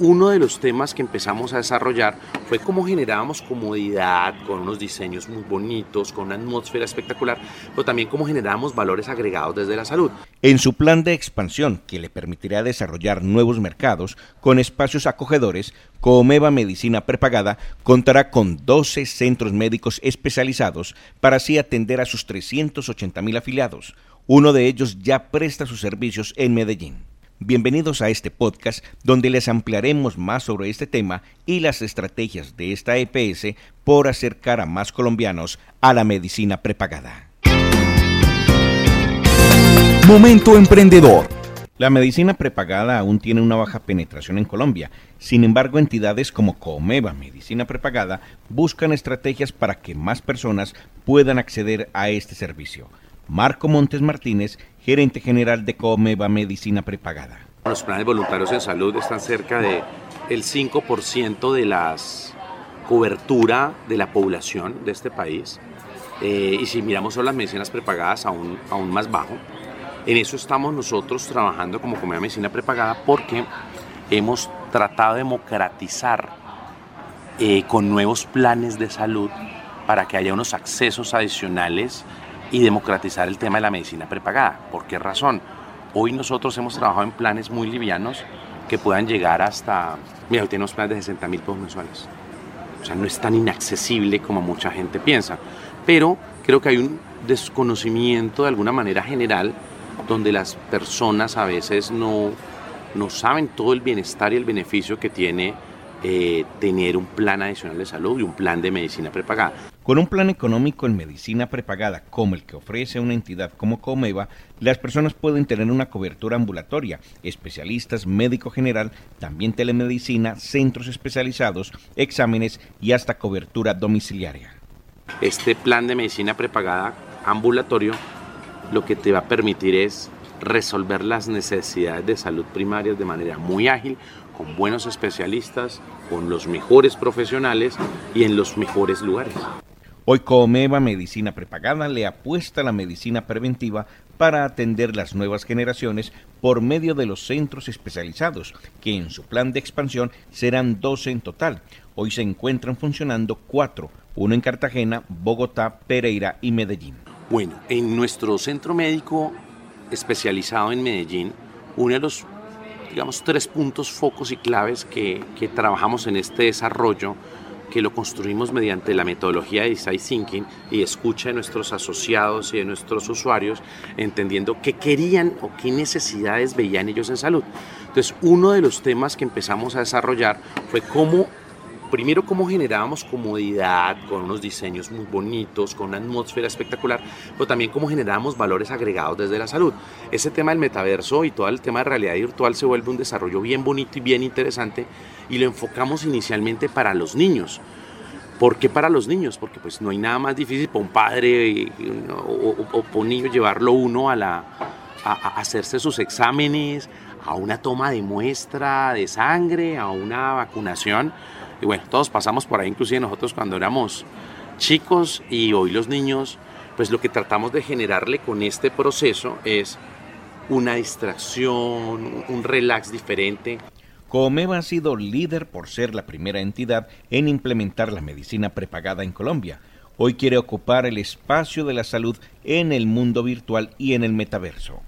Uno de los temas que empezamos a desarrollar fue cómo generábamos comodidad con unos diseños muy bonitos, con una atmósfera espectacular, pero también cómo generábamos valores agregados desde la salud. En su plan de expansión, que le permitirá desarrollar nuevos mercados con espacios acogedores, Comeva Medicina Prepagada contará con 12 centros médicos especializados para así atender a sus 380 mil afiliados. Uno de ellos ya presta sus servicios en Medellín. Bienvenidos a este podcast donde les ampliaremos más sobre este tema y las estrategias de esta EPS por acercar a más colombianos a la medicina prepagada. Momento emprendedor. La medicina prepagada aún tiene una baja penetración en Colombia. Sin embargo, entidades como Comeva Medicina Prepagada buscan estrategias para que más personas puedan acceder a este servicio. Marco Montes Martínez, gerente general de Comeva Medicina Prepagada. Los planes voluntarios en salud están cerca de el 5% de la cobertura de la población de este país. Eh, y si miramos solo las medicinas prepagadas, aún, aún más bajo. En eso estamos nosotros trabajando como Comeva Medicina Prepagada porque hemos tratado de democratizar eh, con nuevos planes de salud para que haya unos accesos adicionales y democratizar el tema de la medicina prepagada. ¿Por qué razón? Hoy nosotros hemos trabajado en planes muy livianos que puedan llegar hasta, mira, hoy tenemos planes de 60 mil pesos mensuales. O sea, no es tan inaccesible como mucha gente piensa. Pero creo que hay un desconocimiento de alguna manera general donde las personas a veces no, no saben todo el bienestar y el beneficio que tiene eh, tener un plan adicional de salud y un plan de medicina prepagada. Con un plan económico en medicina prepagada como el que ofrece una entidad como Comeva, las personas pueden tener una cobertura ambulatoria, especialistas, médico general, también telemedicina, centros especializados, exámenes y hasta cobertura domiciliaria. Este plan de medicina prepagada ambulatorio lo que te va a permitir es resolver las necesidades de salud primarias de manera muy ágil, con buenos especialistas, con los mejores profesionales y en los mejores lugares. Hoy Comeva Medicina Prepagada le apuesta a la medicina preventiva para atender las nuevas generaciones por medio de los centros especializados, que en su plan de expansión serán 12 en total. Hoy se encuentran funcionando cuatro, uno en Cartagena, Bogotá, Pereira y Medellín. Bueno, en nuestro centro médico especializado en Medellín, uno de los digamos, tres puntos focos y claves que, que trabajamos en este desarrollo que lo construimos mediante la metodología de design thinking y escucha de nuestros asociados y de nuestros usuarios, entendiendo qué querían o qué necesidades veían ellos en salud. Entonces, uno de los temas que empezamos a desarrollar fue cómo primero cómo generábamos comodidad con unos diseños muy bonitos, con una atmósfera espectacular, pero también cómo generábamos valores agregados desde la salud. Ese tema del metaverso y todo el tema de realidad virtual se vuelve un desarrollo bien bonito y bien interesante y lo enfocamos inicialmente para los niños. ¿Por qué para los niños? Porque pues no hay nada más difícil para un padre o, para un niño llevarlo uno a, la, a hacerse sus exámenes, a una toma de muestra de sangre, a una vacunación y bueno, todos pasamos por ahí, inclusive nosotros cuando éramos chicos y hoy los niños, pues lo que tratamos de generarle con este proceso es una distracción, un relax diferente. Comeva ha sido líder por ser la primera entidad en implementar la medicina prepagada en Colombia. Hoy quiere ocupar el espacio de la salud en el mundo virtual y en el metaverso.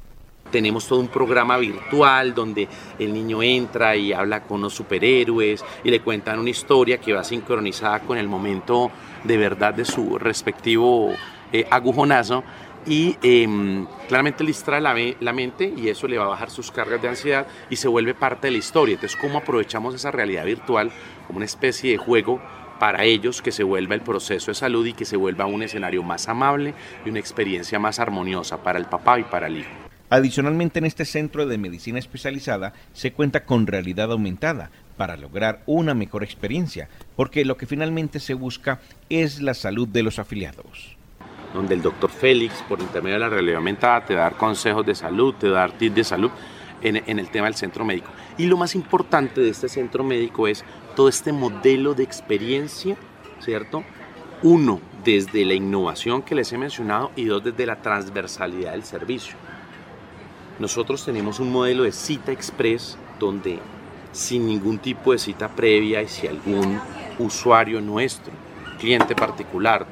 Tenemos todo un programa virtual donde el niño entra y habla con los superhéroes y le cuentan una historia que va sincronizada con el momento de verdad de su respectivo eh, agujonazo y em, claramente le distrae la, la, mente y eso le va a bajar sus cargas de ansiedad y se vuelve parte de la historia. Entonces, ¿cómo aprovechamos esa realidad virtual como una especie de juego para ellos que se vuelva el proceso de salud y que se vuelva un escenario más amable y una experiencia más armoniosa para el papá y para el hijo? Adicionalmente, en este centro de medicina especializada se cuenta con realidad aumentada para lograr una mejor experiencia, porque lo que finalmente se busca es la salud de los afiliados. Donde el doctor Félix, por intermedio de la realidad aumentada, te va dar consejos de salud, te va a dar tips de salud en el tema del centro médico. Y lo más importante de este centro médico es todo este modelo de experiencia, ¿cierto? Uno, desde la innovación que les he mencionado y dos, desde la transversalidad del servicio. Nosotros tenemos un modelo de cita express donde sin ningún tipo de cita previa y si algún usuario nuestro, cliente particular,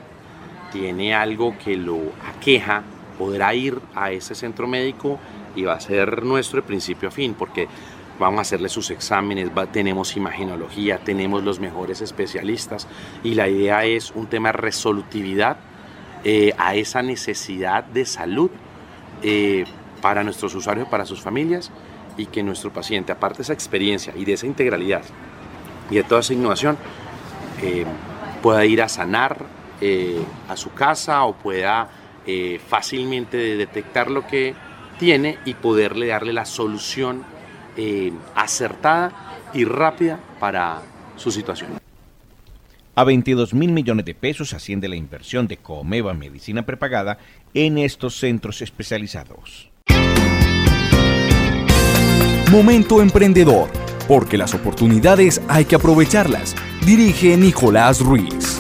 tiene algo que lo aqueja, podrá ir a ese centro médico y va a ser nuestro de principio a fin, porque vamos a hacerle sus exámenes, tenemos imagenología, tenemos los mejores especialistas y la idea es un tema de resolutividad eh, a esa necesidad de salud eh, para nuestros usuarios, para sus familias y que nuestro paciente, aparte de esa experiencia y de esa integralidad y de toda esa innovación, eh, pueda ir a sanar eh, a su casa o pueda eh, fácilmente detectar lo que tiene y poderle darle la solución acertada y rápida para su situación. A 22 mil millones de pesos asciende la inversión de Comeva Medicina Prepagada en estos centros especializados. Momento emprendedor, porque las oportunidades hay que aprovecharlas. Dirige Nicolás Ruiz.